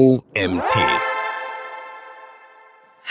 OMT.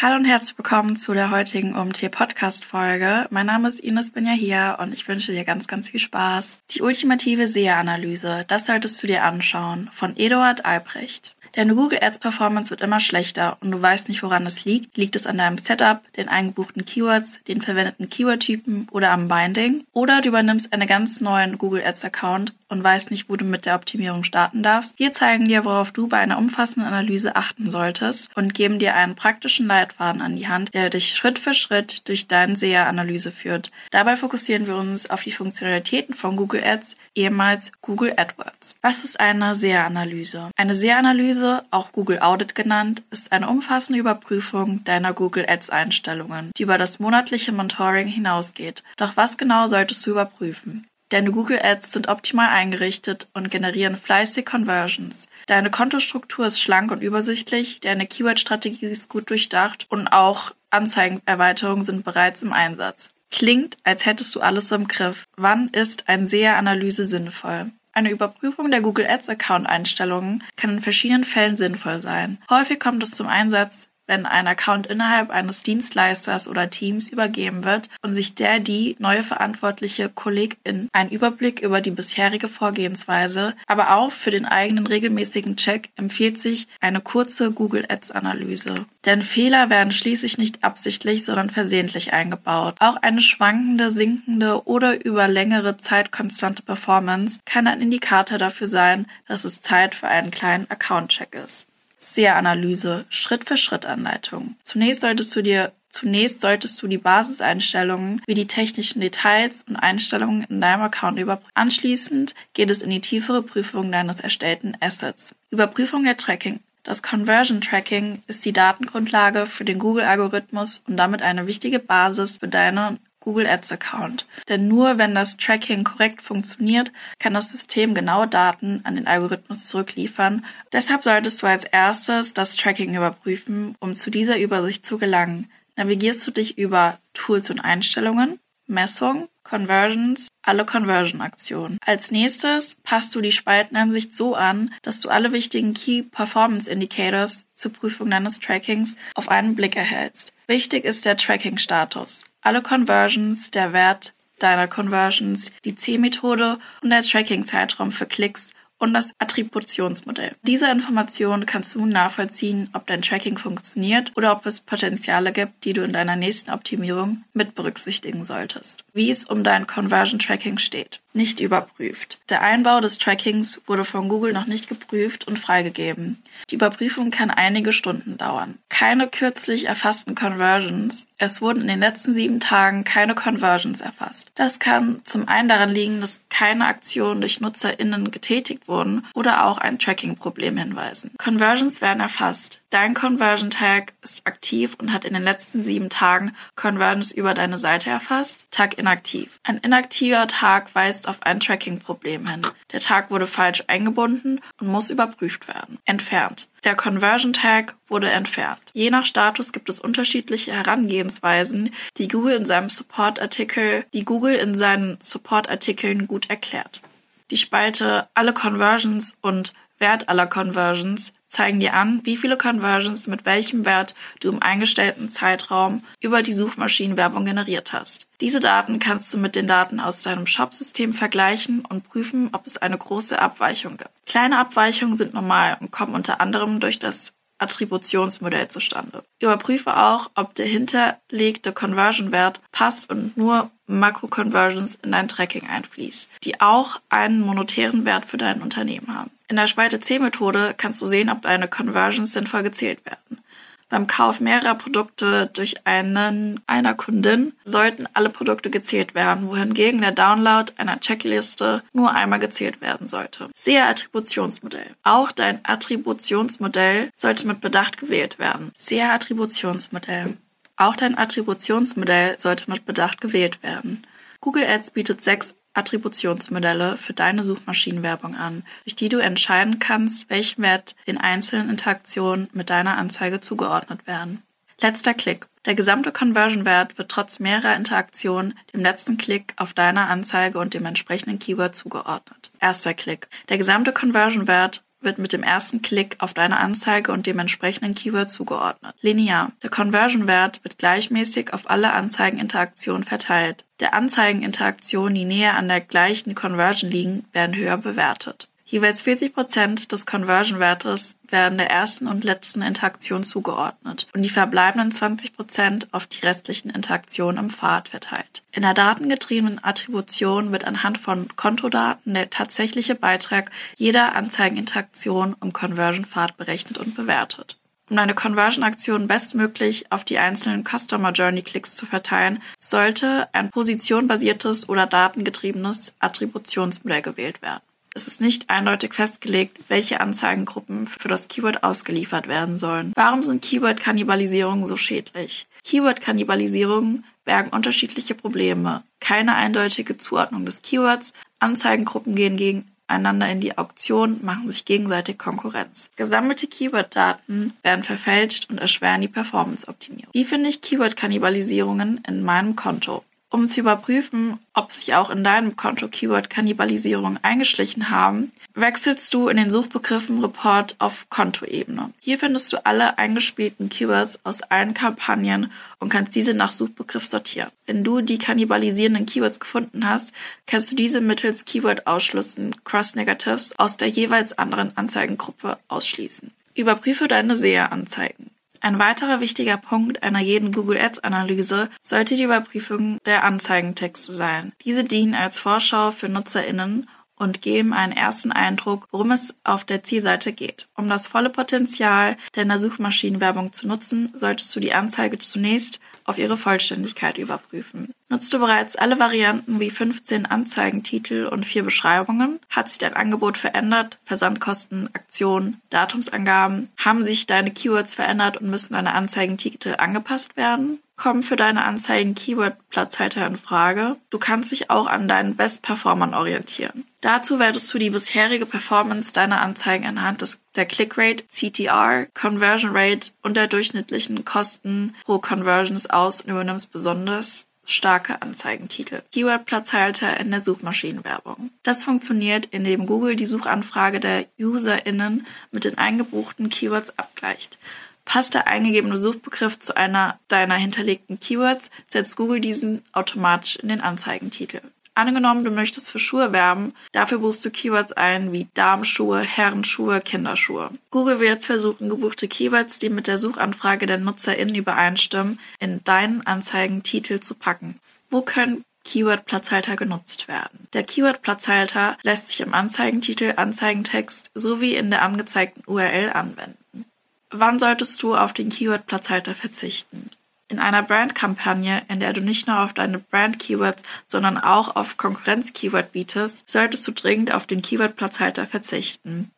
Hallo und herzlich willkommen zu der heutigen OMT Podcast Folge. Mein Name ist Ines Binja hier und ich wünsche dir ganz, ganz viel Spaß. Die ultimative SEA-Analyse, das solltest du dir anschauen, von Eduard Albrecht. Deine Google Ads Performance wird immer schlechter und du weißt nicht, woran es liegt. Liegt es an deinem Setup, den eingebuchten Keywords, den verwendeten Keyword-Typen oder am Binding? Oder du übernimmst einen ganz neuen Google Ads Account und weißt nicht, wo du mit der Optimierung starten darfst. Wir zeigen dir, worauf du bei einer umfassenden Analyse achten solltest und geben dir einen praktischen Leitfaden an die Hand, der dich Schritt für Schritt durch deine SEA-Analyse führt. Dabei fokussieren wir uns auf die Funktionalitäten von Google Ads, ehemals Google AdWords. Was ist eine SEA-Analyse? Eine SEA-Analyse auch Google Audit genannt, ist eine umfassende Überprüfung deiner Google Ads Einstellungen, die über das monatliche Monitoring hinausgeht. Doch was genau solltest du überprüfen? Deine Google Ads sind optimal eingerichtet und generieren fleißig Conversions. Deine Kontostruktur ist schlank und übersichtlich, deine Keyword-Strategie ist gut durchdacht und auch Anzeigenerweiterungen sind bereits im Einsatz. Klingt, als hättest du alles im Griff. Wann ist ein SEA-Analyse sinnvoll? Eine Überprüfung der Google Ads Account Einstellungen kann in verschiedenen Fällen sinnvoll sein. Häufig kommt es zum Einsatz, wenn ein Account innerhalb eines Dienstleisters oder Teams übergeben wird und sich der die neue verantwortliche Kollegin einen Überblick über die bisherige Vorgehensweise, aber auch für den eigenen regelmäßigen Check empfiehlt sich eine kurze Google Ads Analyse. Denn Fehler werden schließlich nicht absichtlich, sondern versehentlich eingebaut. Auch eine schwankende, sinkende oder über längere Zeit konstante Performance kann ein Indikator dafür sein, dass es Zeit für einen kleinen Account-Check ist. SEA-Analyse, Schritt-für-Schritt-Anleitung. Zunächst solltest du dir Zunächst solltest du die Basiseinstellungen wie die technischen Details und Einstellungen in deinem Account überprüfen. Anschließend geht es in die tiefere Prüfung deines erstellten Assets. Überprüfung der Tracking. Das Conversion Tracking ist die Datengrundlage für den Google-Algorithmus und damit eine wichtige Basis für deine Google Ads Account. Denn nur wenn das Tracking korrekt funktioniert, kann das System genaue Daten an den Algorithmus zurückliefern. Deshalb solltest du als erstes das Tracking überprüfen, um zu dieser Übersicht zu gelangen. Navigierst du dich über Tools und Einstellungen, Messung, Conversions, alle Conversion-Aktionen. Als nächstes passt du die Spaltenansicht so an, dass du alle wichtigen Key Performance Indicators zur Prüfung deines Trackings auf einen Blick erhältst. Wichtig ist der Tracking-Status alle Conversions, der Wert deiner Conversions, die C-Methode und der Tracking-Zeitraum für Klicks und das Attributionsmodell. Diese Informationen kannst du nachvollziehen, ob dein Tracking funktioniert oder ob es Potenziale gibt, die du in deiner nächsten Optimierung mit berücksichtigen solltest. Wie es um dein Conversion Tracking steht. Nicht überprüft. Der Einbau des Trackings wurde von Google noch nicht geprüft und freigegeben. Die Überprüfung kann einige Stunden dauern. Keine kürzlich erfassten Conversions. Es wurden in den letzten sieben Tagen keine Conversions erfasst. Das kann zum einen daran liegen, dass keine Aktionen durch NutzerInnen getätigt wurden oder auch ein Tracking-Problem hinweisen. Conversions werden erfasst. Dein Conversion Tag ist aktiv und hat in den letzten sieben Tagen Conversions über deine Seite erfasst. Tag inaktiv. Ein inaktiver Tag weist auf ein Tracking-Problem hin. Der Tag wurde falsch eingebunden und muss überprüft werden. Entfernt. Der Conversion Tag wurde entfernt. Je nach Status gibt es unterschiedliche Herangehensweisen, die Google in seinem Support-Artikel, die Google in seinen Support-Artikeln gut erklärt. Die Spalte Alle Conversions und Wert aller Conversions zeigen dir an, wie viele Conversions mit welchem Wert du im eingestellten Zeitraum über die Suchmaschinenwerbung generiert hast. Diese Daten kannst du mit den Daten aus deinem Shop-System vergleichen und prüfen, ob es eine große Abweichung gibt. Kleine Abweichungen sind normal und kommen unter anderem durch das Attributionsmodell zustande. Überprüfe auch, ob der hinterlegte Conversion-Wert passt und nur Makro-Conversions in dein Tracking einfließt, die auch einen monetären Wert für dein Unternehmen haben. In der Spalte C-Methode kannst du sehen, ob deine Conversions sinnvoll gezählt werden. Beim Kauf mehrerer Produkte durch einen einer Kundin sollten alle Produkte gezählt werden, wohingegen der Download einer Checkliste nur einmal gezählt werden sollte. Siehe Attributionsmodell. Auch dein Attributionsmodell sollte mit Bedacht gewählt werden. Siehe Attributionsmodell. Auch dein Attributionsmodell sollte mit Bedacht gewählt werden. Google Ads bietet sechs Attributionsmodelle für deine Suchmaschinenwerbung an, durch die du entscheiden kannst, welchen Wert den einzelnen Interaktionen mit deiner Anzeige zugeordnet werden. Letzter Klick. Der gesamte Conversion-Wert wird trotz mehrerer Interaktionen dem letzten Klick auf deiner Anzeige und dem entsprechenden Keyword zugeordnet. Erster Klick. Der gesamte Conversion-Wert wird mit dem ersten Klick auf deine Anzeige und dem entsprechenden Keyword zugeordnet. Linear. Der Conversion-Wert wird gleichmäßig auf alle Anzeigeninteraktionen verteilt. Der Anzeigeninteraktionen, die näher an der gleichen Conversion liegen, werden höher bewertet. Jeweils 40 Prozent des Conversion-Wertes werden der ersten und letzten Interaktion zugeordnet und die verbleibenden 20 Prozent auf die restlichen Interaktionen im Pfad verteilt. In der datengetriebenen Attribution wird anhand von Kontodaten der tatsächliche Beitrag jeder Anzeigeninteraktion im Conversion-Pfad berechnet und bewertet. Um deine Conversion-Aktion bestmöglich auf die einzelnen Customer Journey Klicks zu verteilen, sollte ein positionbasiertes oder datengetriebenes Attributionsmodell gewählt werden. Es ist nicht eindeutig festgelegt, welche Anzeigengruppen für das Keyword ausgeliefert werden sollen. Warum sind Keyword-Kannibalisierungen so schädlich? Keyword-Kannibalisierungen bergen unterschiedliche Probleme. Keine eindeutige Zuordnung des Keywords, Anzeigengruppen gehen gegeneinander in die Auktion, machen sich gegenseitig Konkurrenz. Gesammelte Keyword-Daten werden verfälscht und erschweren die Performance-Optimierung. Wie finde ich Keyword-Kannibalisierungen in meinem Konto? Um zu überprüfen, ob sich auch in deinem Konto Keyword-Kannibalisierung eingeschlichen haben, wechselst du in den Suchbegriffen Report auf Kontoebene. Hier findest du alle eingespielten Keywords aus allen Kampagnen und kannst diese nach Suchbegriff sortieren. Wenn du die kannibalisierenden Keywords gefunden hast, kannst du diese mittels Keyword-Ausschlüssen Cross-Negatives aus der jeweils anderen Anzeigengruppe ausschließen. Überprüfe deine SEA-Anzeigen. Ein weiterer wichtiger Punkt einer jeden Google Ads Analyse sollte die Überprüfung der Anzeigentexte sein. Diese dienen als Vorschau für NutzerInnen und geben einen ersten Eindruck, worum es auf der Zielseite geht. Um das volle Potenzial deiner Suchmaschinenwerbung zu nutzen, solltest du die Anzeige zunächst auf ihre Vollständigkeit überprüfen. Nutzt du bereits alle Varianten wie 15 Anzeigentitel und vier Beschreibungen? Hat sich dein Angebot verändert? Versandkosten, Aktionen, Datumsangaben? Haben sich deine Keywords verändert und müssen deine Anzeigentitel angepasst werden? kommen für deine Anzeigen Keyword-Platzhalter in Frage. Du kannst dich auch an deinen Best-Performern orientieren. Dazu wertest du die bisherige Performance deiner Anzeigen anhand des, der Click-Rate, CTR, Conversion Rate und der durchschnittlichen Kosten pro Conversions aus und übernimmst besonders starke Anzeigentitel. Keyword-Platzhalter in der Suchmaschinenwerbung. Das funktioniert, indem Google die Suchanfrage der UserInnen mit den eingebuchten Keywords abgleicht. Passt der eingegebene Suchbegriff zu einer deiner hinterlegten Keywords, setzt Google diesen automatisch in den Anzeigentitel. Angenommen, du möchtest für Schuhe werben, dafür buchst du Keywords ein wie Damenschuhe, Herrenschuhe, Kinderschuhe. Google wird jetzt versuchen, gebuchte Keywords, die mit der Suchanfrage der NutzerInnen übereinstimmen, in deinen Anzeigentitel zu packen. Wo können Keyword-Platzhalter genutzt werden. Der Keyword-Platzhalter lässt sich im Anzeigentitel, Anzeigentext sowie in der angezeigten URL anwenden. Wann solltest du auf den Keyword-Platzhalter verzichten? In einer Brand-Kampagne, in der du nicht nur auf deine Brand-Keywords, sondern auch auf Konkurrenz-Keyword bietest, solltest du dringend auf den Keyword-Platzhalter verzichten.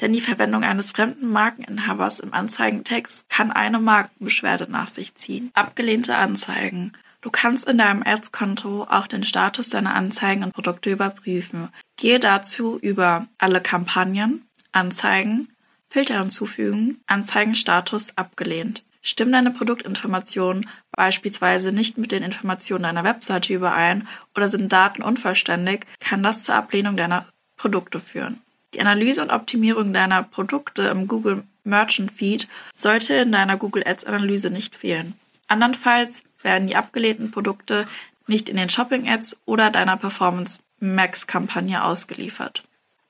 Denn die Verwendung eines fremden Markeninhabers im Anzeigentext kann eine Markenbeschwerde nach sich ziehen. Abgelehnte Anzeigen. Du kannst in deinem Ads-Konto auch den Status deiner Anzeigen und Produkte überprüfen. Gehe dazu über alle Kampagnen, Anzeigen, Filter hinzufügen, Anzeigenstatus abgelehnt. Stimmen deine Produktinformationen beispielsweise nicht mit den Informationen deiner Webseite überein oder sind Daten unvollständig, kann das zur Ablehnung deiner Produkte führen. Die Analyse und Optimierung deiner Produkte im Google Merchant Feed sollte in deiner Google Ads Analyse nicht fehlen. Andernfalls werden die abgelehnten Produkte nicht in den Shopping Ads oder deiner Performance Max Kampagne ausgeliefert.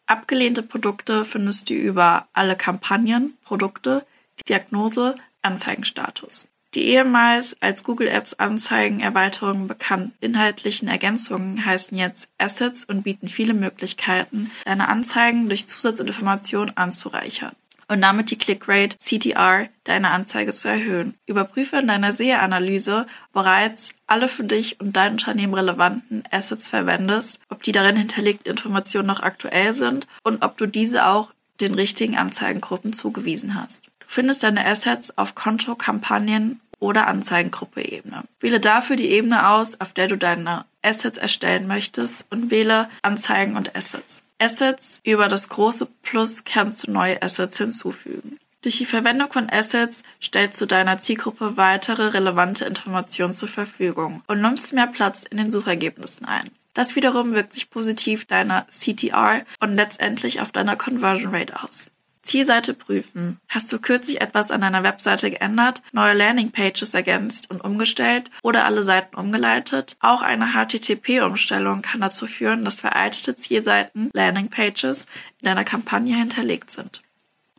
Abgelehnte Produkte findest du über alle Kampagnen, Produkte, Diagnose, Anzeigenstatus. Die ehemals als Google Ads Anzeigenerweiterungen bekannten inhaltlichen Ergänzungen heißen jetzt Assets und bieten viele Möglichkeiten, deine Anzeigen durch Zusatzinformationen anzureichern und damit die Clickrate CTR deiner Anzeige zu erhöhen. Überprüfe in deiner SEA-Analyse bereits alle für dich und dein Unternehmen relevanten Assets verwendest, ob die darin hinterlegten Informationen noch aktuell sind und ob du diese auch den richtigen Anzeigengruppen zugewiesen hast. Findest deine Assets auf Konto, Kampagnen oder Anzeigengruppe-Ebene. Wähle dafür die Ebene aus, auf der du deine Assets erstellen möchtest und wähle Anzeigen und Assets. Assets über das große Plus kannst du neue Assets hinzufügen. Durch die Verwendung von Assets stellst du deiner Zielgruppe weitere relevante Informationen zur Verfügung und nimmst mehr Platz in den Suchergebnissen ein. Das wiederum wirkt sich positiv deiner CTR und letztendlich auf deiner Conversion Rate aus. Zielseite prüfen. Hast du kürzlich etwas an deiner Webseite geändert, neue Landingpages ergänzt und umgestellt oder alle Seiten umgeleitet? Auch eine HTTP-Umstellung kann dazu führen, dass veraltete Zielseiten, Landingpages in deiner Kampagne hinterlegt sind.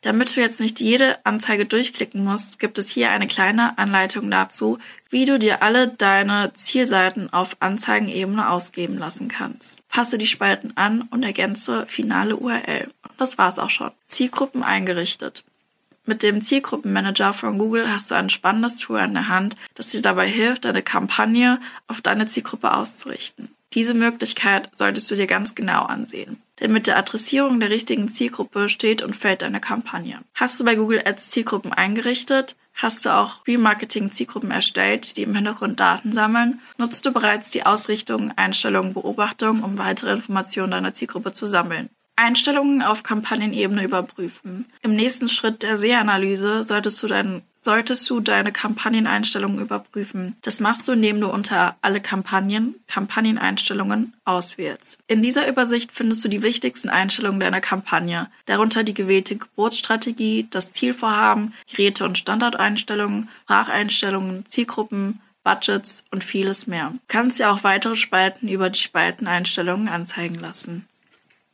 Damit du jetzt nicht jede Anzeige durchklicken musst, gibt es hier eine kleine Anleitung dazu, wie du dir alle deine Zielseiten auf Anzeigenebene ausgeben lassen kannst. Passe die Spalten an und ergänze finale URL. Das war's auch schon. Zielgruppen eingerichtet. Mit dem Zielgruppenmanager von Google hast du ein spannendes Tool an der Hand, das dir dabei hilft, deine Kampagne auf deine Zielgruppe auszurichten. Diese Möglichkeit solltest du dir ganz genau ansehen. Denn mit der Adressierung der richtigen Zielgruppe steht und fällt deine Kampagne. Hast du bei Google Ads Zielgruppen eingerichtet? Hast du auch Remarketing-Zielgruppen erstellt, die im Hintergrund Daten sammeln? Nutzt du bereits die Ausrichtung, Einstellungen, Beobachtung, um weitere Informationen deiner Zielgruppe zu sammeln? Einstellungen auf Kampagnenebene überprüfen. Im nächsten Schritt der Sehanalyse solltest du deinen solltest du deine Kampagneneinstellungen überprüfen. Das machst du, indem du unter alle Kampagnen Kampagneneinstellungen auswählst. In dieser Übersicht findest du die wichtigsten Einstellungen deiner Kampagne, darunter die gewählte Geburtsstrategie, das Zielvorhaben, Geräte- und Standardeinstellungen, Spracheinstellungen, Zielgruppen, Budgets und vieles mehr. Du kannst dir auch weitere Spalten über die Spalteneinstellungen anzeigen lassen.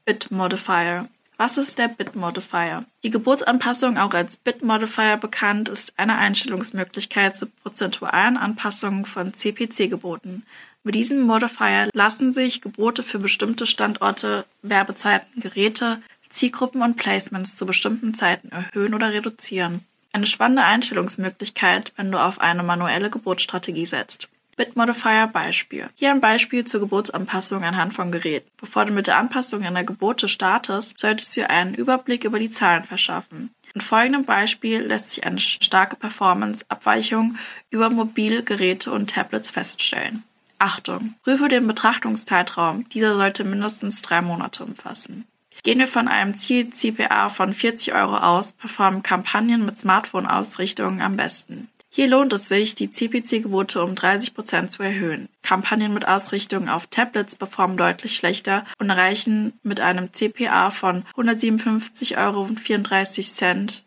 Bit Modifier was ist der Bit Modifier? Die Geburtsanpassung, auch als Bit Modifier bekannt, ist eine Einstellungsmöglichkeit zur prozentualen Anpassung von CPC-Geboten. Mit diesem Modifier lassen sich Gebote für bestimmte Standorte, Werbezeiten, Geräte, Zielgruppen und Placements zu bestimmten Zeiten erhöhen oder reduzieren. Eine spannende Einstellungsmöglichkeit, wenn du auf eine manuelle Geburtsstrategie setzt. Bitmodifier Beispiel. Hier ein Beispiel zur Geburtsanpassung anhand von Geräten. Bevor du mit der Anpassung einer Gebote startest, solltest du einen Überblick über die Zahlen verschaffen. In folgendem Beispiel lässt sich eine starke Performance-Abweichung über Mobilgeräte und Tablets feststellen. Achtung! Prüfe den Betrachtungszeitraum. Dieser sollte mindestens drei Monate umfassen. Gehen wir von einem Ziel CPA von 40 Euro aus, performen Kampagnen mit Smartphone-Ausrichtungen am besten. Hier lohnt es sich, die CPC-Gebote um 30 Prozent zu erhöhen. Kampagnen mit Ausrichtung auf Tablets performen deutlich schlechter und erreichen mit einem CPA von 157,34 Euro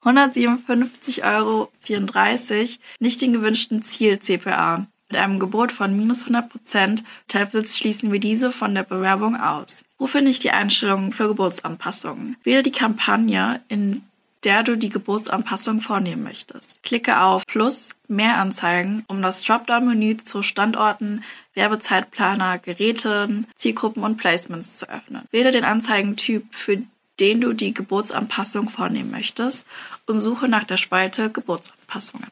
157,34 Euro nicht den gewünschten Ziel-CPA. Mit einem Gebot von minus 100 Prozent Tablets schließen wir diese von der Bewerbung aus. Wo finde ich die Einstellungen für Geburtsanpassungen? Wähle die Kampagne, in der du die Geburtsanpassung vornehmen möchtest. Klicke auf Plus Mehr Anzeigen, um das Dropdown-Menü zu Standorten, Werbezeitplaner, Geräten, Zielgruppen und Placements zu öffnen. Wähle den Anzeigentyp, für den du die Geburtsanpassung vornehmen möchtest und suche nach der Spalte Geburtsanpassungen.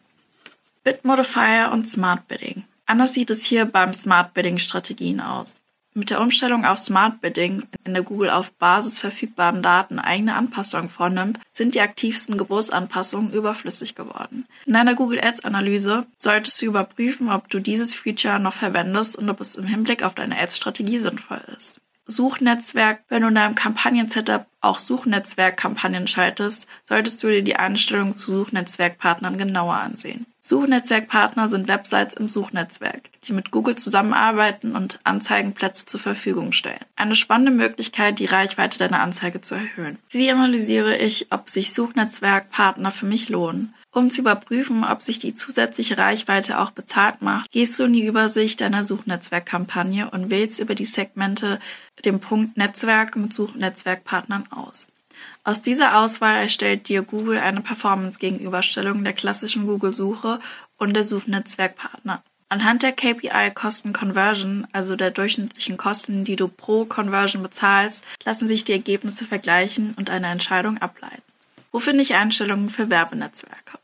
Bitmodifier und Smart Bidding. Anders sieht es hier beim Smart Bidding Strategien aus. Mit der Umstellung auf Smart Bidding, in der Google auf Basis verfügbaren Daten eigene Anpassungen vornimmt, sind die aktivsten Geburtsanpassungen überflüssig geworden. In deiner Google Ads Analyse solltest du überprüfen, ob du dieses Feature noch verwendest und ob es im Hinblick auf deine Ads-Strategie sinnvoll ist. Suchnetzwerk, wenn du in deinem Kampagnen-Setup auch Suchnetzwerk-Kampagnen schaltest, solltest du dir die Einstellungen zu Suchnetzwerkpartnern genauer ansehen. Suchnetzwerkpartner sind Websites im Suchnetzwerk, die mit Google zusammenarbeiten und Anzeigenplätze zur Verfügung stellen. Eine spannende Möglichkeit, die Reichweite deiner Anzeige zu erhöhen. Wie analysiere ich, ob sich Suchnetzwerkpartner für mich lohnen? Um zu überprüfen, ob sich die zusätzliche Reichweite auch bezahlt macht, gehst du in die Übersicht deiner Suchnetzwerkkampagne und wählst über die Segmente den Punkt Netzwerk mit Suchnetzwerkpartnern aus. Aus dieser Auswahl erstellt dir Google eine Performance-Gegenüberstellung der klassischen Google-Suche und der Suchnetzwerkpartner. Anhand der KPI Kosten Conversion, also der durchschnittlichen Kosten, die du pro Conversion bezahlst, lassen sich die Ergebnisse vergleichen und eine Entscheidung ableiten. Wo finde ich Einstellungen für Werbenetzwerke?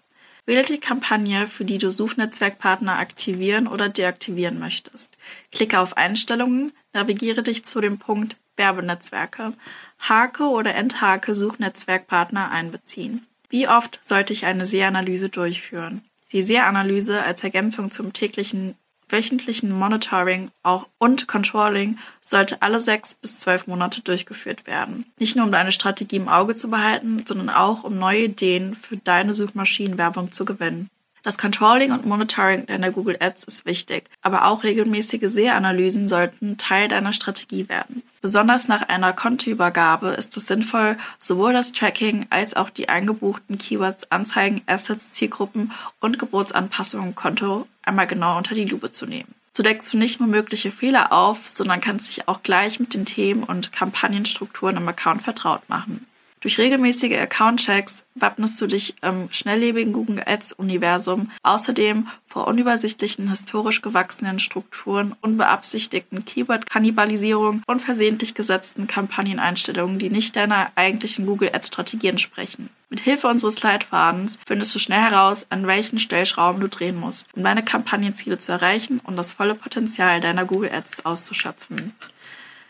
Wähle die Kampagne, für die du Suchnetzwerkpartner aktivieren oder deaktivieren möchtest. Klicke auf Einstellungen, navigiere dich zu dem Punkt Werbenetzwerke, hake oder enthake Suchnetzwerkpartner einbeziehen. Wie oft sollte ich eine Sehanalyse durchführen? Die Sehanalyse als Ergänzung zum täglichen wöchentlichen Monitoring auch und Controlling sollte alle sechs bis zwölf Monate durchgeführt werden. Nicht nur um deine Strategie im Auge zu behalten, sondern auch um neue Ideen für deine Suchmaschinenwerbung zu gewinnen. Das Controlling und Monitoring deiner Google Ads ist wichtig, aber auch regelmäßige Sehanalysen sollten Teil deiner Strategie werden. Besonders nach einer Kontoübergabe ist es sinnvoll, sowohl das Tracking als auch die eingebuchten Keywords, Anzeigen, Assets, Zielgruppen und Geburtsanpassungen im Konto einmal genau unter die Lupe zu nehmen. So deckst du nicht nur mögliche Fehler auf, sondern kannst dich auch gleich mit den Themen und Kampagnenstrukturen im Account vertraut machen. Durch regelmäßige Account-Checks wappnest du dich im schnelllebigen Google Ads-Universum außerdem vor unübersichtlichen, historisch gewachsenen Strukturen, unbeabsichtigten Keyword-Kannibalisierung und versehentlich gesetzten Kampagneneinstellungen, die nicht deiner eigentlichen Google Ads-Strategie entsprechen. Mit Hilfe unseres Leitfadens findest du schnell heraus, an welchen Stellschrauben du drehen musst, um deine Kampagnenziele zu erreichen und das volle Potenzial deiner Google Ads auszuschöpfen.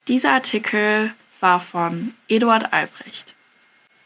Dieser Artikel war von Eduard Albrecht.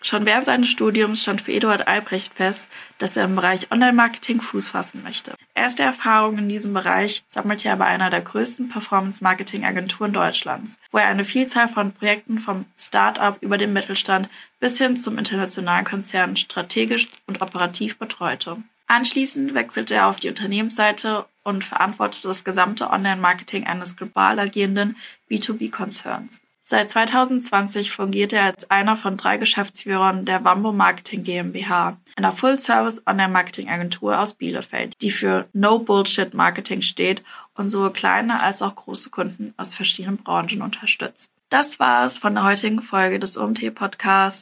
Schon während seines Studiums stand für Eduard Albrecht fest, dass er im Bereich Online-Marketing Fuß fassen möchte. Erste Erfahrungen in diesem Bereich sammelte er bei einer der größten Performance-Marketing-Agenturen Deutschlands, wo er eine Vielzahl von Projekten vom Start-up über den Mittelstand bis hin zum internationalen Konzern strategisch und operativ betreute. Anschließend wechselte er auf die Unternehmensseite und verantwortete das gesamte Online-Marketing eines global agierenden B2B-Konzerns. Seit 2020 fungiert er als einer von drei Geschäftsführern der Wambo Marketing GmbH, einer Full-Service Online-Marketing-Agentur aus Bielefeld, die für No Bullshit Marketing steht und sowohl kleine als auch große Kunden aus verschiedenen Branchen unterstützt. Das war es von der heutigen Folge des OMT Podcasts.